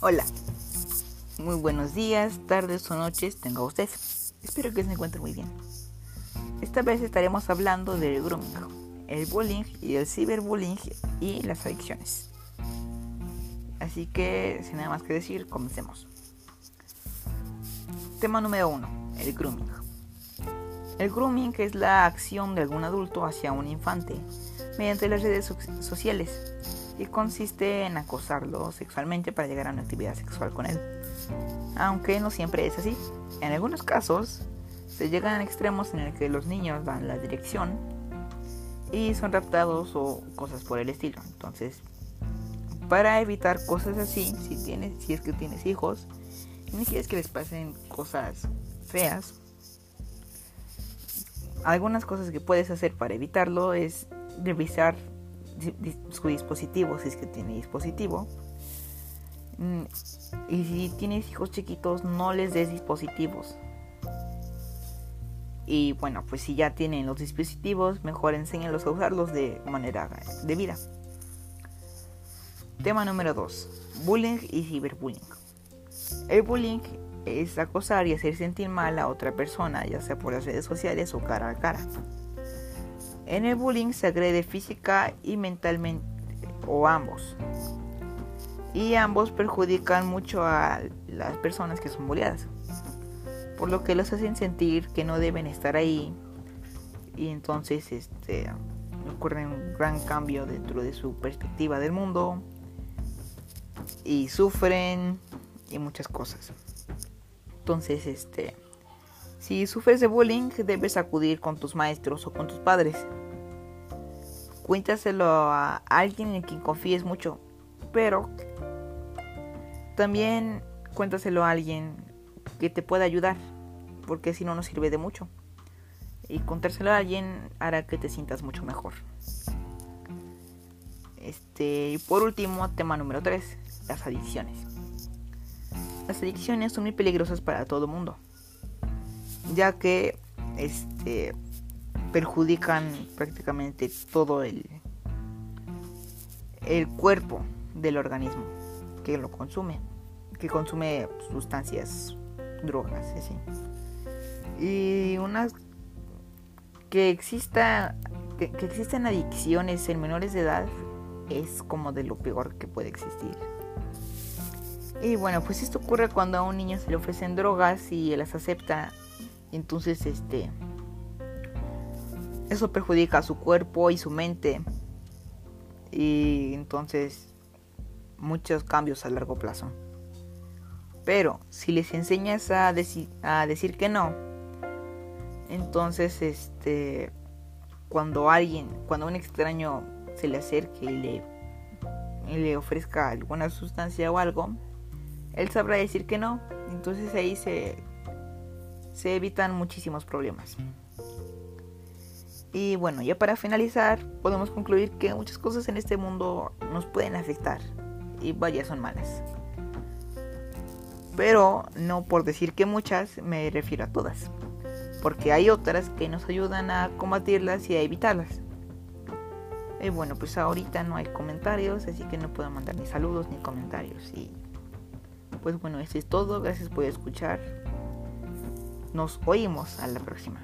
Hola, muy buenos días, tardes o noches tenga usted. Espero que se encuentre muy bien. Esta vez estaremos hablando del grooming, el bullying y el ciberbullying y las adicciones. Así que, sin nada más que decir, comencemos. Tema número 1, el grooming. El grooming es la acción de algún adulto hacia un infante mediante las redes sociales y consiste en acosarlo sexualmente para llegar a una actividad sexual con él. Aunque no siempre es así. En algunos casos se llegan a extremos en el que los niños dan la dirección y son raptados o cosas por el estilo. Entonces, para evitar cosas así, si tienes, si es que tienes hijos y no quieres que les pasen cosas feas, algunas cosas que puedes hacer para evitarlo es revisar su dispositivo, si es que tiene dispositivo. Mm, y si tienes hijos chiquitos, no les des dispositivos. Y bueno, pues si ya tienen los dispositivos, mejor enséñalos a usarlos de manera debida. Tema número 2. Bullying y ciberbullying. El bullying es acosar y hacer sentir mal a otra persona, ya sea por las redes sociales o cara a cara. En el bullying se agrede física y mentalmente o ambos. Y ambos perjudican mucho a las personas que son bulleadas. Por lo que los hacen sentir que no deben estar ahí. Y entonces este, ocurre un gran cambio dentro de su perspectiva del mundo. Y sufren y muchas cosas. Entonces, este, si sufres de bullying, debes acudir con tus maestros o con tus padres. Cuéntaselo a alguien en quien confíes mucho, pero también cuéntaselo a alguien que te pueda ayudar, porque si no, no sirve de mucho. Y contárselo a alguien hará que te sientas mucho mejor. Este, y por último, tema número 3, las adicciones. Las adicciones son muy peligrosas para todo el mundo ya que este perjudican prácticamente todo el el cuerpo del organismo que lo consume, que consume sustancias, drogas, así. Y una que exista que, que existan adicciones en menores de edad es como de lo peor que puede existir. Y bueno, pues esto ocurre cuando a un niño se le ofrecen drogas y las acepta entonces, este, eso perjudica a su cuerpo y su mente. Y entonces, muchos cambios a largo plazo. Pero si les enseñas a, a decir que no, entonces, este, cuando alguien, cuando un extraño se le acerque y le, y le ofrezca alguna sustancia o algo, él sabrá decir que no. Entonces ahí se se evitan muchísimos problemas. Y bueno, ya para finalizar, podemos concluir que muchas cosas en este mundo nos pueden afectar y varias son malas. Pero no por decir que muchas, me refiero a todas, porque hay otras que nos ayudan a combatirlas y a evitarlas. Y bueno, pues ahorita no hay comentarios, así que no puedo mandar ni saludos ni comentarios. Y pues bueno, eso es todo. Gracias por escuchar. Nos oímos a la próxima.